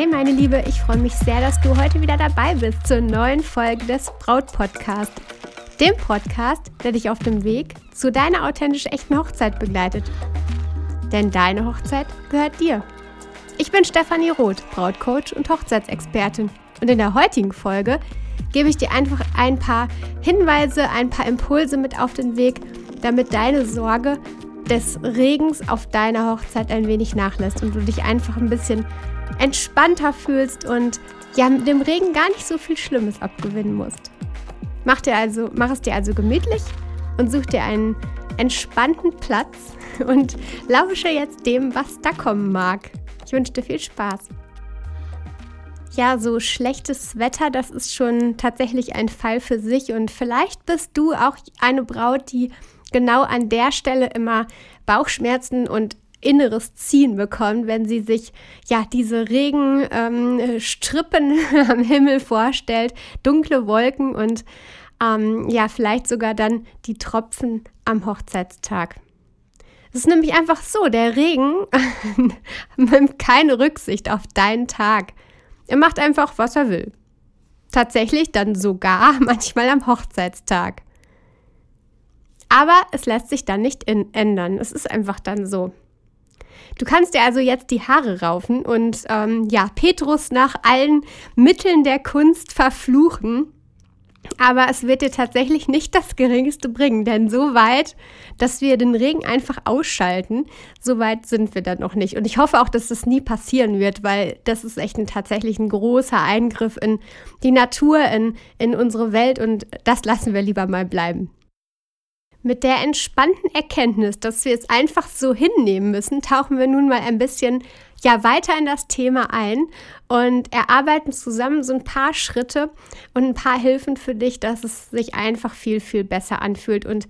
Hey meine Liebe, ich freue mich sehr, dass du heute wieder dabei bist zur neuen Folge des Braut Podcast. Dem Podcast, der dich auf dem Weg zu deiner authentisch echten Hochzeit begleitet. Denn deine Hochzeit gehört dir. Ich bin Stefanie Roth, Brautcoach und Hochzeitsexpertin. Und in der heutigen Folge gebe ich dir einfach ein paar Hinweise, ein paar Impulse mit auf den Weg, damit deine Sorge des Regens auf deiner Hochzeit ein wenig nachlässt und du dich einfach ein bisschen entspannter fühlst und ja, mit dem Regen gar nicht so viel Schlimmes abgewinnen musst. Mach, dir also, mach es dir also gemütlich und such dir einen entspannten Platz und lausche jetzt dem, was da kommen mag. Ich wünsche dir viel Spaß. Ja, so schlechtes Wetter, das ist schon tatsächlich ein Fall für sich und vielleicht bist du auch eine Braut, die genau an der Stelle immer Bauchschmerzen und inneres Ziehen bekommt, wenn sie sich ja diese Regenstrippen ähm, am Himmel vorstellt, dunkle Wolken und ähm, ja vielleicht sogar dann die Tropfen am Hochzeitstag. Es ist nämlich einfach so, der Regen nimmt keine Rücksicht auf deinen Tag. Er macht einfach, was er will. Tatsächlich dann sogar manchmal am Hochzeitstag. Aber es lässt sich dann nicht ändern. Es ist einfach dann so. Du kannst dir also jetzt die Haare raufen und ähm, ja, Petrus nach allen Mitteln der Kunst verfluchen. Aber es wird dir tatsächlich nicht das Geringste bringen, denn so weit, dass wir den Regen einfach ausschalten, so weit sind wir dann noch nicht. Und ich hoffe auch, dass das nie passieren wird, weil das ist echt ein, tatsächlich ein großer Eingriff in die Natur, in, in unsere Welt und das lassen wir lieber mal bleiben. Mit der entspannten Erkenntnis, dass wir es einfach so hinnehmen müssen, tauchen wir nun mal ein bisschen ja weiter in das Thema ein und erarbeiten zusammen so ein paar Schritte und ein paar Hilfen für dich, dass es sich einfach viel viel besser anfühlt und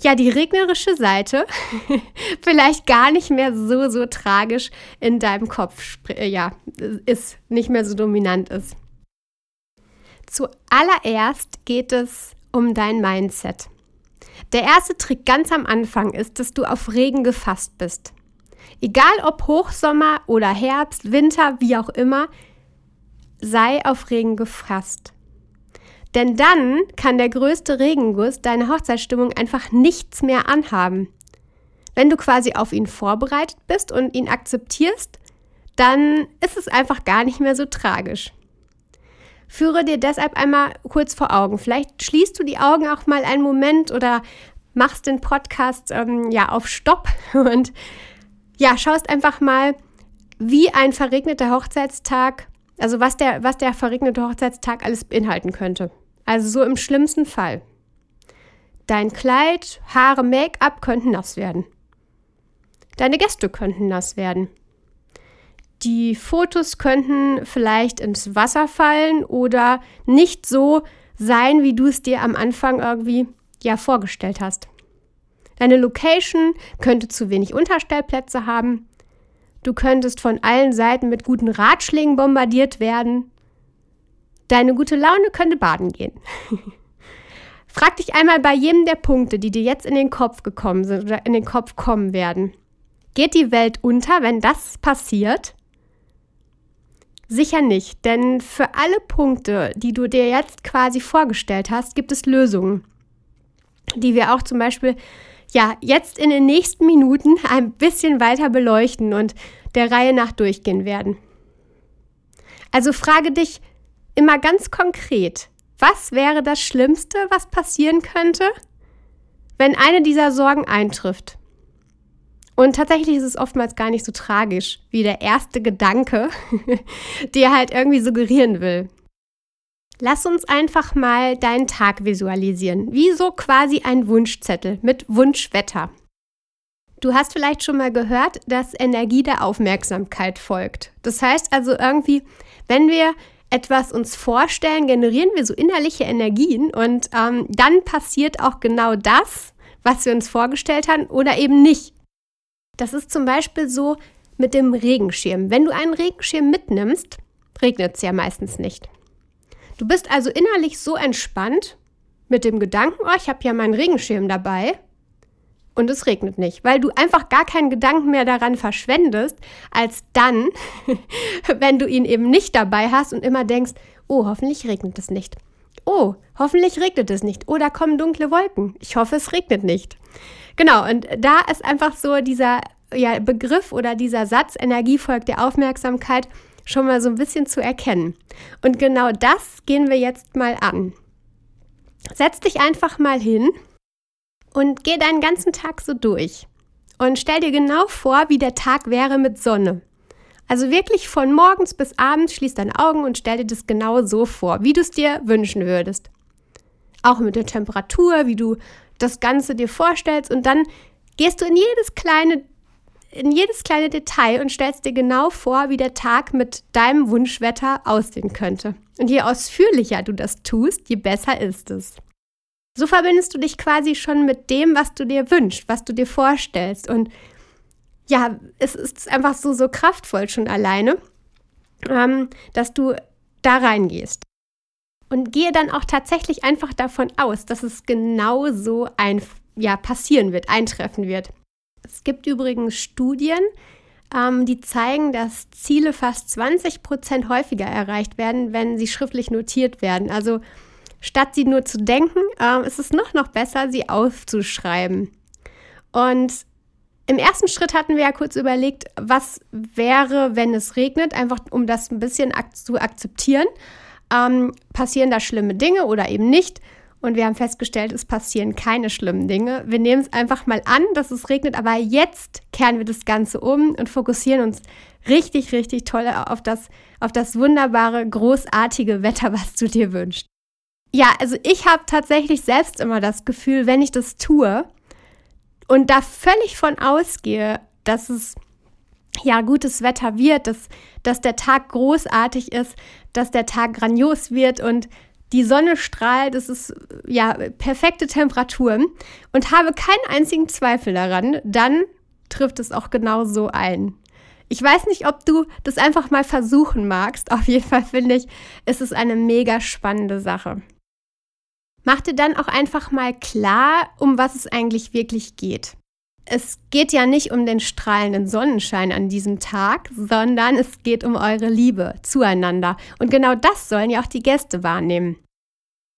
ja, die regnerische Seite vielleicht gar nicht mehr so so tragisch in deinem Kopf ja, ist nicht mehr so dominant ist. Zuallererst geht es um dein Mindset. Der erste Trick ganz am Anfang ist, dass du auf Regen gefasst bist. Egal ob Hochsommer oder Herbst, Winter, wie auch immer, sei auf Regen gefasst. Denn dann kann der größte Regenguss deine Hochzeitsstimmung einfach nichts mehr anhaben. Wenn du quasi auf ihn vorbereitet bist und ihn akzeptierst, dann ist es einfach gar nicht mehr so tragisch. Führe dir deshalb einmal kurz vor Augen. Vielleicht schließt du die Augen auch mal einen Moment oder machst den Podcast ähm, ja auf Stopp und ja, schaust einfach mal, wie ein verregneter Hochzeitstag, also was der, was der verregnete Hochzeitstag alles beinhalten könnte. Also so im schlimmsten Fall. Dein Kleid, Haare, Make-up könnten nass werden. Deine Gäste könnten nass werden. Die Fotos könnten vielleicht ins Wasser fallen oder nicht so sein, wie du es dir am Anfang irgendwie ja vorgestellt hast. Deine Location könnte zu wenig Unterstellplätze haben. Du könntest von allen Seiten mit guten Ratschlägen bombardiert werden. Deine gute Laune könnte baden gehen. Frag dich einmal bei jedem der Punkte, die dir jetzt in den Kopf gekommen sind oder in den Kopf kommen werden. Geht die Welt unter, wenn das passiert? Sicher nicht, denn für alle Punkte, die du dir jetzt quasi vorgestellt hast, gibt es Lösungen, die wir auch zum Beispiel ja jetzt in den nächsten Minuten ein bisschen weiter beleuchten und der Reihe nach durchgehen werden. Also frage dich immer ganz konkret, was wäre das Schlimmste, was passieren könnte, wenn eine dieser Sorgen eintrifft? Und tatsächlich ist es oftmals gar nicht so tragisch, wie der erste Gedanke dir halt irgendwie suggerieren will. Lass uns einfach mal deinen Tag visualisieren, wie so quasi ein Wunschzettel mit Wunschwetter. Du hast vielleicht schon mal gehört, dass Energie der Aufmerksamkeit folgt. Das heißt also irgendwie, wenn wir etwas uns vorstellen, generieren wir so innerliche Energien und ähm, dann passiert auch genau das, was wir uns vorgestellt haben oder eben nicht. Das ist zum Beispiel so mit dem Regenschirm. Wenn du einen Regenschirm mitnimmst, regnet es ja meistens nicht. Du bist also innerlich so entspannt mit dem Gedanken, oh, ich habe ja meinen Regenschirm dabei. und es regnet nicht, weil du einfach gar keinen Gedanken mehr daran verschwendest, als dann, wenn du ihn eben nicht dabei hast und immer denkst, oh, hoffentlich regnet es nicht. Oh, hoffentlich regnet es nicht. Oh, da kommen dunkle Wolken. Ich hoffe, es regnet nicht. Genau, und da ist einfach so dieser ja, Begriff oder dieser Satz, Energie folgt der Aufmerksamkeit, schon mal so ein bisschen zu erkennen. Und genau das gehen wir jetzt mal an. Setz dich einfach mal hin und geh deinen ganzen Tag so durch. Und stell dir genau vor, wie der Tag wäre mit Sonne. Also wirklich von morgens bis abends schließ deine Augen und stell dir das genau so vor, wie du es dir wünschen würdest. Auch mit der Temperatur, wie du das Ganze dir vorstellst und dann gehst du in jedes kleine in jedes kleine Detail und stellst dir genau vor, wie der Tag mit deinem Wunschwetter aussehen könnte. Und je ausführlicher du das tust, je besser ist es. So verbindest du dich quasi schon mit dem, was du dir wünschst, was du dir vorstellst. Und ja, es ist einfach so, so kraftvoll schon alleine, ähm, dass du da reingehst. Und gehe dann auch tatsächlich einfach davon aus, dass es genau so ein, ja, passieren wird, eintreffen wird. Es gibt übrigens Studien, ähm, die zeigen, dass Ziele fast 20 Prozent häufiger erreicht werden, wenn sie schriftlich notiert werden. Also statt sie nur zu denken, ähm, ist es noch, noch besser, sie aufzuschreiben. Und im ersten Schritt hatten wir ja kurz überlegt, was wäre, wenn es regnet, einfach um das ein bisschen ak zu akzeptieren. Ähm, passieren da schlimme Dinge oder eben nicht? Und wir haben festgestellt, es passieren keine schlimmen Dinge. Wir nehmen es einfach mal an, dass es regnet, aber jetzt kehren wir das Ganze um und fokussieren uns richtig, richtig toll auf das, auf das wunderbare, großartige Wetter, was du dir wünschst. Ja, also ich habe tatsächlich selbst immer das Gefühl, wenn ich das tue und da völlig von ausgehe, dass es ja gutes Wetter wird, dass, dass der Tag großartig ist, dass der Tag grandios wird und die Sonne strahlt, es ist ja perfekte Temperaturen und habe keinen einzigen Zweifel daran, dann trifft es auch genau so ein. Ich weiß nicht, ob du das einfach mal versuchen magst. Auf jeden Fall finde ich, ist es eine mega spannende Sache. Mach dir dann auch einfach mal klar, um was es eigentlich wirklich geht. Es geht ja nicht um den strahlenden Sonnenschein an diesem Tag, sondern es geht um eure Liebe zueinander. Und genau das sollen ja auch die Gäste wahrnehmen.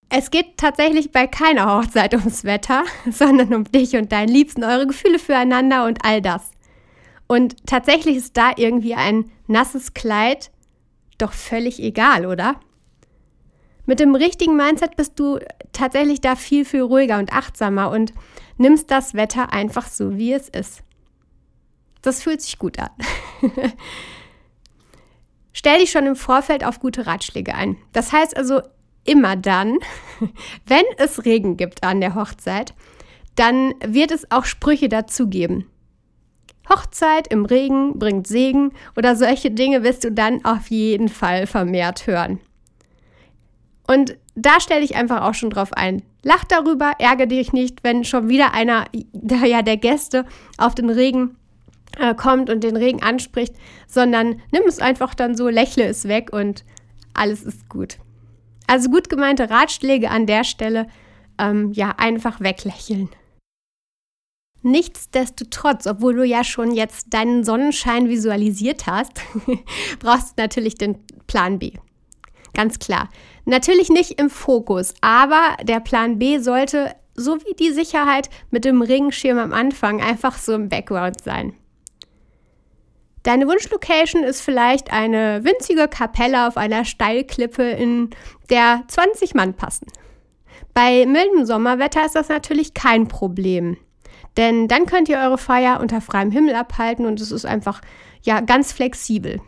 Es geht tatsächlich bei keiner Hochzeit ums Wetter, sondern um dich und deinen Liebsten, eure Gefühle füreinander und all das. Und tatsächlich ist da irgendwie ein nasses Kleid doch völlig egal, oder? Mit dem richtigen Mindset bist du tatsächlich da viel, viel ruhiger und achtsamer und nimmst das Wetter einfach so, wie es ist. Das fühlt sich gut an. Stell dich schon im Vorfeld auf gute Ratschläge ein. Das heißt also immer dann, wenn es Regen gibt an der Hochzeit, dann wird es auch Sprüche dazu geben. Hochzeit im Regen bringt Segen oder solche Dinge wirst du dann auf jeden Fall vermehrt hören. Und da stelle ich einfach auch schon drauf ein. Lach darüber, ärgere dich nicht, wenn schon wieder einer der, ja, der Gäste auf den Regen äh, kommt und den Regen anspricht, sondern nimm es einfach dann so, lächle es weg und alles ist gut. Also gut gemeinte Ratschläge an der Stelle, ähm, ja, einfach weglächeln. Nichtsdestotrotz, obwohl du ja schon jetzt deinen Sonnenschein visualisiert hast, brauchst du natürlich den Plan B. Ganz klar. Natürlich nicht im Fokus, aber der Plan B sollte, so wie die Sicherheit mit dem Regenschirm am Anfang, einfach so im Background sein. Deine Wunschlocation ist vielleicht eine winzige Kapelle auf einer Steilklippe, in der 20 Mann passen. Bei mildem Sommerwetter ist das natürlich kein Problem. Denn dann könnt ihr eure Feier unter freiem Himmel abhalten und es ist einfach ja ganz flexibel.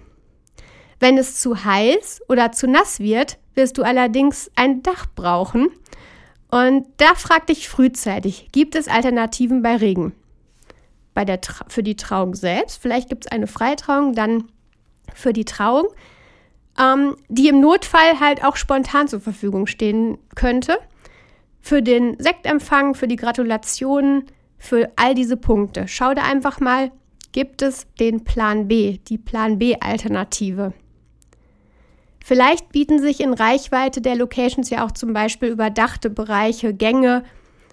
Wenn es zu heiß oder zu nass wird, wirst du allerdings ein Dach brauchen. Und da frag dich frühzeitig, gibt es Alternativen bei Regen? Bei der für die Trauung selbst, vielleicht gibt es eine Freitrauung, dann für die Trauung, ähm, die im Notfall halt auch spontan zur Verfügung stehen könnte. Für den Sektempfang, für die Gratulationen, für all diese Punkte. Schau da einfach mal, gibt es den Plan B, die Plan B-Alternative. Vielleicht bieten sich in Reichweite der Locations ja auch zum Beispiel überdachte Bereiche, Gänge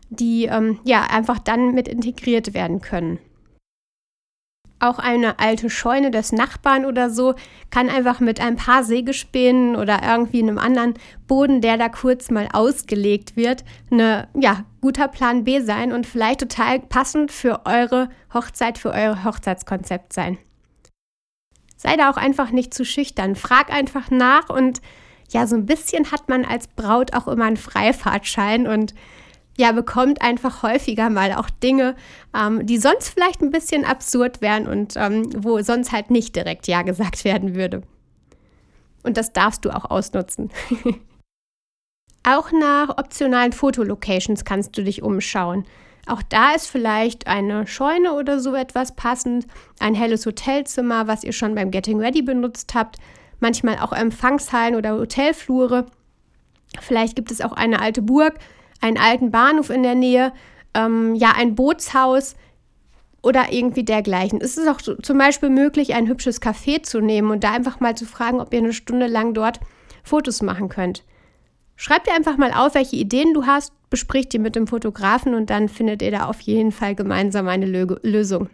die ähm, ja einfach dann mit integriert werden können. Auch eine alte Scheune des Nachbarn oder so kann einfach mit ein paar Sägespänen oder irgendwie einem anderen Boden, der da kurz mal ausgelegt wird, eine ja, guter Plan B sein und vielleicht total passend für eure Hochzeit, für euer Hochzeitskonzept sein. Sei da auch einfach nicht zu schüchtern. Frag einfach nach und ja, so ein bisschen hat man als Braut auch immer einen Freifahrtschein und ja, bekommt einfach häufiger mal auch Dinge, ähm, die sonst vielleicht ein bisschen absurd wären und ähm, wo sonst halt nicht direkt Ja gesagt werden würde. Und das darfst du auch ausnutzen. auch nach optionalen Fotolocations kannst du dich umschauen. Auch da ist vielleicht eine Scheune oder so etwas passend, ein helles Hotelzimmer, was ihr schon beim Getting Ready benutzt habt, manchmal auch Empfangshallen oder Hotelflure. Vielleicht gibt es auch eine alte Burg, einen alten Bahnhof in der Nähe, ähm, ja, ein Bootshaus oder irgendwie dergleichen. Es ist auch so, zum Beispiel möglich, ein hübsches Café zu nehmen und da einfach mal zu fragen, ob ihr eine Stunde lang dort Fotos machen könnt. Schreibt dir einfach mal auf, welche Ideen du hast, bespricht die mit dem Fotografen und dann findet ihr da auf jeden Fall gemeinsam eine Lö Lösung.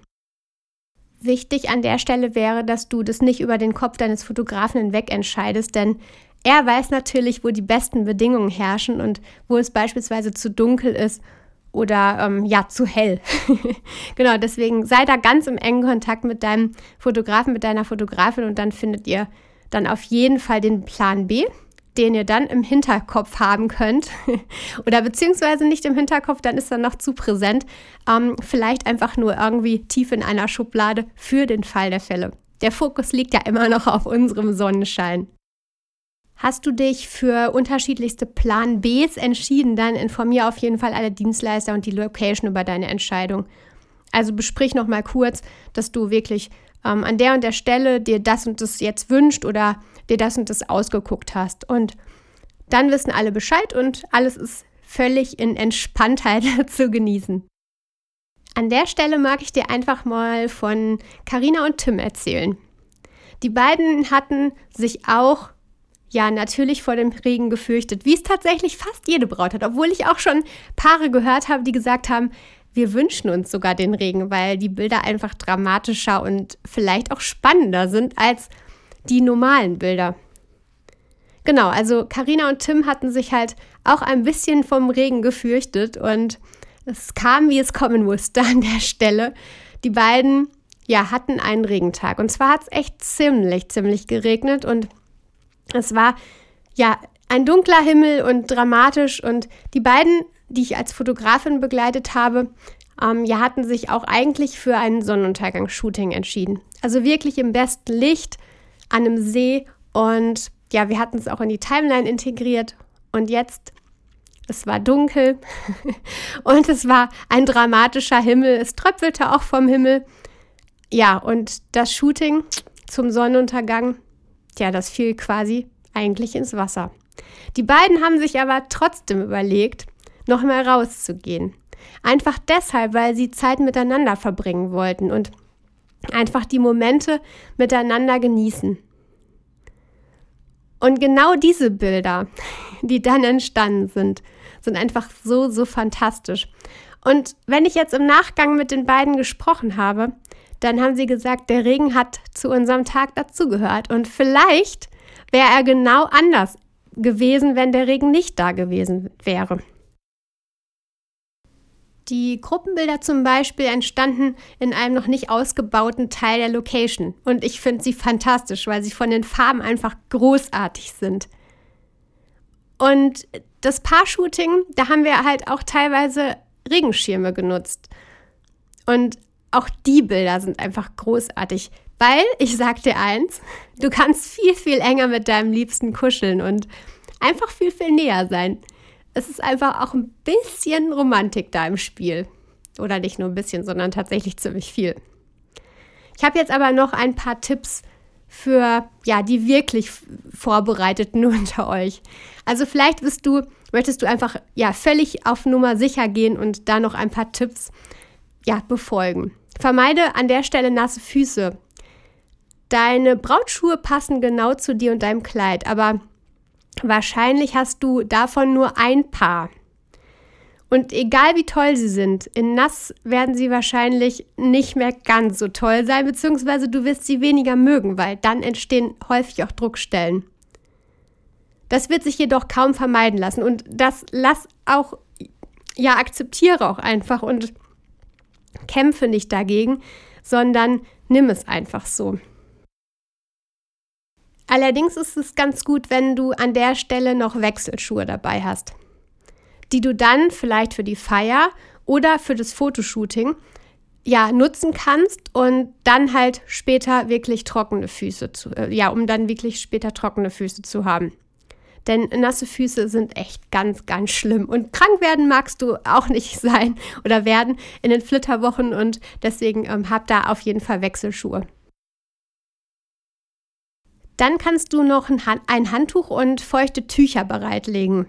Wichtig an der Stelle wäre, dass du das nicht über den Kopf deines Fotografen hinweg entscheidest, denn er weiß natürlich, wo die besten Bedingungen herrschen und wo es beispielsweise zu dunkel ist oder ähm, ja, zu hell. genau, deswegen sei da ganz im engen Kontakt mit deinem Fotografen, mit deiner Fotografin und dann findet ihr dann auf jeden Fall den Plan B, den ihr dann im Hinterkopf haben könnt. oder beziehungsweise nicht im Hinterkopf, dann ist er noch zu präsent. Ähm, vielleicht einfach nur irgendwie tief in einer Schublade für den Fall der Fälle. Der Fokus liegt ja immer noch auf unserem Sonnenschein. Hast du dich für unterschiedlichste Plan Bs entschieden, dann informiere auf jeden Fall alle Dienstleister und die Location über deine Entscheidung. Also besprich nochmal kurz, dass du wirklich ähm, an der und der Stelle dir das und das jetzt wünscht oder dir das und das ausgeguckt hast. Und dann wissen alle Bescheid und alles ist völlig in Entspanntheit zu genießen. An der Stelle mag ich dir einfach mal von Karina und Tim erzählen. Die beiden hatten sich auch ja natürlich vor dem Regen gefürchtet, wie es tatsächlich fast jede Braut hat, obwohl ich auch schon Paare gehört habe, die gesagt haben, wir wünschen uns sogar den Regen, weil die Bilder einfach dramatischer und vielleicht auch spannender sind als die normalen Bilder. Genau, also Karina und Tim hatten sich halt auch ein bisschen vom Regen gefürchtet und es kam, wie es kommen musste an der Stelle. Die beiden ja, hatten einen Regentag und zwar hat es echt ziemlich, ziemlich geregnet und es war ja ein dunkler Himmel und dramatisch und die beiden, die ich als Fotografin begleitet habe, ähm, ja, hatten sich auch eigentlich für ein Sonnenuntergangsshooting entschieden. Also wirklich im besten Licht an einem See und ja, wir hatten es auch in die Timeline integriert und jetzt es war dunkel und es war ein dramatischer Himmel. Es tröpfelte auch vom Himmel. Ja, und das Shooting zum Sonnenuntergang Tja, das fiel quasi eigentlich ins Wasser. Die beiden haben sich aber trotzdem überlegt, noch mal rauszugehen. Einfach deshalb, weil sie Zeit miteinander verbringen wollten und einfach die Momente miteinander genießen. Und genau diese Bilder, die dann entstanden sind, sind einfach so, so fantastisch. Und wenn ich jetzt im Nachgang mit den beiden gesprochen habe, dann haben sie gesagt, der Regen hat zu unserem Tag dazugehört. Und vielleicht wäre er genau anders gewesen, wenn der Regen nicht da gewesen wäre. Die Gruppenbilder zum Beispiel entstanden in einem noch nicht ausgebauten Teil der Location. Und ich finde sie fantastisch, weil sie von den Farben einfach großartig sind. Und das Paar-Shooting, da haben wir halt auch teilweise Regenschirme genutzt. Und auch die Bilder sind einfach großartig, weil ich sag dir eins, du kannst viel, viel enger mit deinem Liebsten kuscheln und einfach viel, viel näher sein. Es ist einfach auch ein bisschen Romantik da im Spiel. Oder nicht nur ein bisschen, sondern tatsächlich ziemlich viel. Ich habe jetzt aber noch ein paar Tipps für ja, die wirklich Vorbereiteten unter euch. Also vielleicht bist du, möchtest du einfach ja völlig auf Nummer sicher gehen und da noch ein paar Tipps ja, befolgen. Vermeide an der Stelle nasse Füße. Deine Brautschuhe passen genau zu dir und deinem Kleid, aber wahrscheinlich hast du davon nur ein Paar. Und egal wie toll sie sind, in nass werden sie wahrscheinlich nicht mehr ganz so toll sein, beziehungsweise du wirst sie weniger mögen, weil dann entstehen häufig auch Druckstellen. Das wird sich jedoch kaum vermeiden lassen und das lass auch, ja, akzeptiere auch einfach und kämpfe nicht dagegen, sondern nimm es einfach so. Allerdings ist es ganz gut, wenn du an der Stelle noch Wechselschuhe dabei hast, die du dann vielleicht für die Feier oder für das Fotoshooting ja nutzen kannst und dann halt später wirklich trockene Füße zu, äh, ja, um dann wirklich später trockene Füße zu haben. Denn nasse Füße sind echt ganz, ganz schlimm. Und krank werden magst du auch nicht sein oder werden in den Flitterwochen und deswegen ähm, hab da auf jeden Fall Wechselschuhe. Dann kannst du noch ein Handtuch und feuchte Tücher bereitlegen.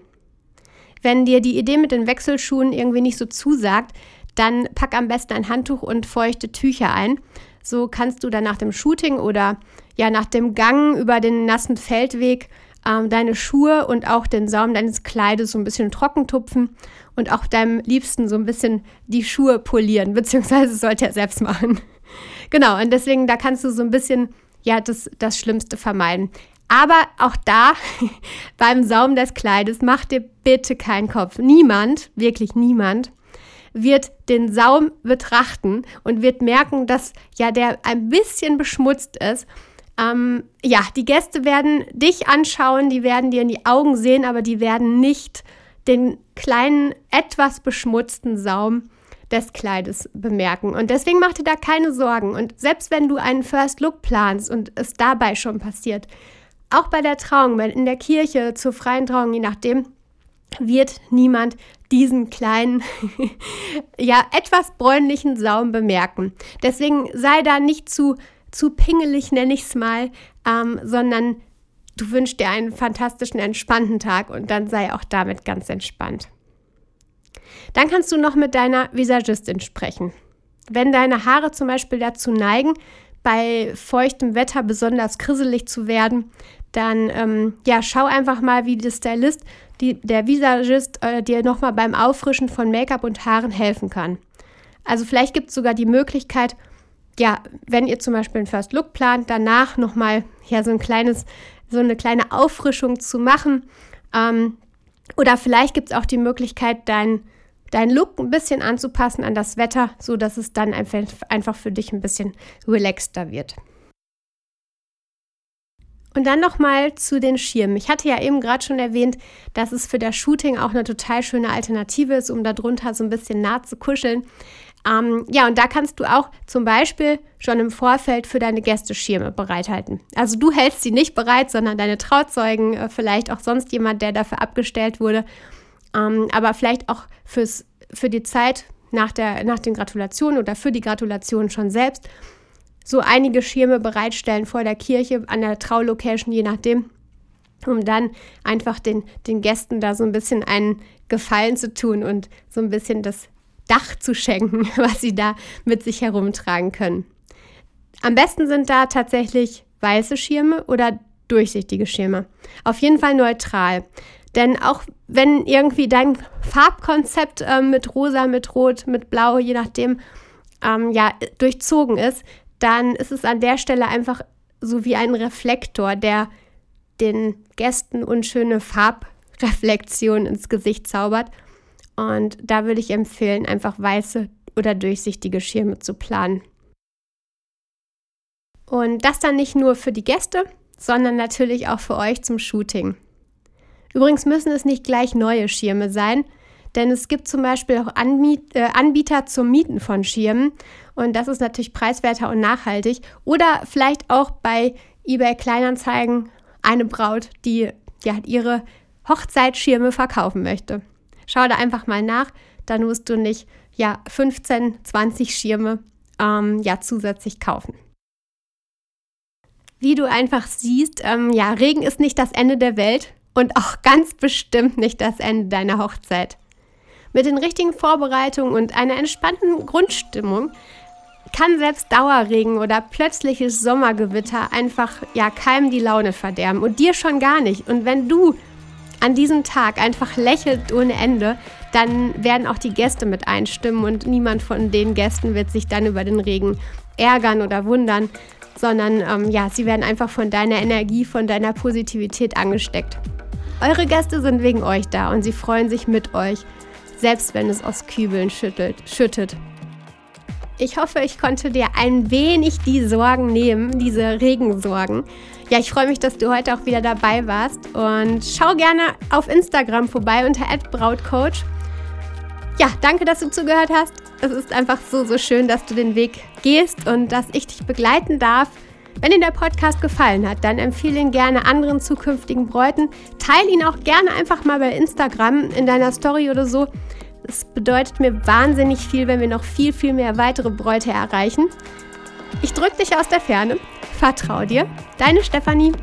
Wenn dir die Idee mit den Wechselschuhen irgendwie nicht so zusagt, dann pack am besten ein Handtuch und feuchte Tücher ein. So kannst du dann nach dem Shooting oder ja nach dem Gang über den nassen Feldweg ähm, deine Schuhe und auch den Saum deines Kleides so ein bisschen trocken tupfen und auch deinem Liebsten so ein bisschen die Schuhe polieren, beziehungsweise sollte er selbst machen. genau, und deswegen, da kannst du so ein bisschen ja das, das Schlimmste vermeiden. Aber auch da, beim Saum des Kleides, mach dir bitte keinen Kopf. Niemand, wirklich niemand, wird den Saum betrachten und wird merken, dass ja der ein bisschen beschmutzt ist. Ähm, ja, die Gäste werden dich anschauen, die werden dir in die Augen sehen, aber die werden nicht den kleinen, etwas beschmutzten Saum des Kleides bemerken. Und deswegen mach dir da keine Sorgen. Und selbst wenn du einen First Look planst und es dabei schon passiert, auch bei der Trauung, in der Kirche, zur freien Trauung, je nachdem, wird niemand diesen kleinen, ja, etwas bräunlichen Saum bemerken. Deswegen sei da nicht zu, zu pingelig, nenne ich es mal, ähm, sondern du wünschst dir einen fantastischen, entspannten Tag und dann sei auch damit ganz entspannt. Dann kannst du noch mit deiner Visagistin sprechen. Wenn deine Haare zum Beispiel dazu neigen, bei feuchtem Wetter besonders krisselig zu werden, dann ähm, ja, schau einfach mal, wie der Stylist, die, der Visagist äh, dir nochmal beim Auffrischen von Make-up und Haaren helfen kann. Also vielleicht gibt es sogar die Möglichkeit, ja, wenn ihr zum Beispiel einen First Look plant, danach nochmal ja, so ein kleines, so eine kleine Auffrischung zu machen. Ähm, oder vielleicht gibt es auch die Möglichkeit, dein deinen Look ein bisschen anzupassen an das Wetter, so dass es dann einfach für dich ein bisschen relaxter wird. Und dann noch mal zu den Schirmen. Ich hatte ja eben gerade schon erwähnt, dass es für das Shooting auch eine total schöne Alternative ist, um darunter so ein bisschen nah zu kuscheln. Ähm, ja, und da kannst du auch zum Beispiel schon im Vorfeld für deine Gäste Schirme bereithalten. Also du hältst sie nicht bereit, sondern deine Trauzeugen, äh, vielleicht auch sonst jemand, der dafür abgestellt wurde. Ähm, aber vielleicht auch fürs, für die Zeit nach, der, nach den Gratulationen oder für die Gratulation schon selbst so einige Schirme bereitstellen vor der Kirche, an der Traulocation, je nachdem, um dann einfach den, den Gästen da so ein bisschen einen Gefallen zu tun und so ein bisschen das Dach zu schenken, was sie da mit sich herumtragen können. Am besten sind da tatsächlich weiße Schirme oder durchsichtige Schirme. Auf jeden Fall neutral. Denn auch wenn irgendwie dein Farbkonzept äh, mit rosa, mit rot, mit blau, je nachdem, ähm, ja, durchzogen ist, dann ist es an der Stelle einfach so wie ein Reflektor, der den Gästen unschöne Farbreflexionen ins Gesicht zaubert. Und da würde ich empfehlen, einfach weiße oder durchsichtige Schirme zu planen. Und das dann nicht nur für die Gäste, sondern natürlich auch für euch zum Shooting. Übrigens müssen es nicht gleich neue Schirme sein, denn es gibt zum Beispiel auch äh, Anbieter zum Mieten von Schirmen und das ist natürlich preiswerter und nachhaltig. Oder vielleicht auch bei eBay Kleinanzeigen eine Braut, die ja, ihre Hochzeitsschirme verkaufen möchte. Schau da einfach mal nach, dann musst du nicht ja, 15, 20 Schirme ähm, ja, zusätzlich kaufen. Wie du einfach siehst, ähm, ja, Regen ist nicht das Ende der Welt und auch ganz bestimmt nicht das Ende deiner Hochzeit. Mit den richtigen Vorbereitungen und einer entspannten Grundstimmung kann selbst Dauerregen oder plötzliches Sommergewitter einfach ja keinem die Laune verderben und dir schon gar nicht. Und wenn du an diesem Tag einfach lächelt ohne Ende, dann werden auch die Gäste mit einstimmen und niemand von den Gästen wird sich dann über den Regen ärgern oder wundern, sondern ähm, ja, sie werden einfach von deiner Energie, von deiner Positivität angesteckt. Eure Gäste sind wegen euch da und sie freuen sich mit euch, selbst wenn es aus Kübeln schüttelt, schüttet. Ich hoffe, ich konnte dir ein wenig die Sorgen nehmen, diese Regensorgen. Ja, ich freue mich, dass du heute auch wieder dabei warst und schau gerne auf Instagram vorbei unter @brautcoach. Ja, danke, dass du zugehört hast. Es ist einfach so, so schön, dass du den Weg gehst und dass ich dich begleiten darf. Wenn dir der Podcast gefallen hat, dann empfehle ihn gerne anderen zukünftigen Bräuten. Teil ihn auch gerne einfach mal bei Instagram in deiner Story oder so. Es bedeutet mir wahnsinnig viel, wenn wir noch viel, viel mehr weitere Bräute erreichen. Ich drücke dich aus der Ferne. Vertrau dir. Deine Stefanie.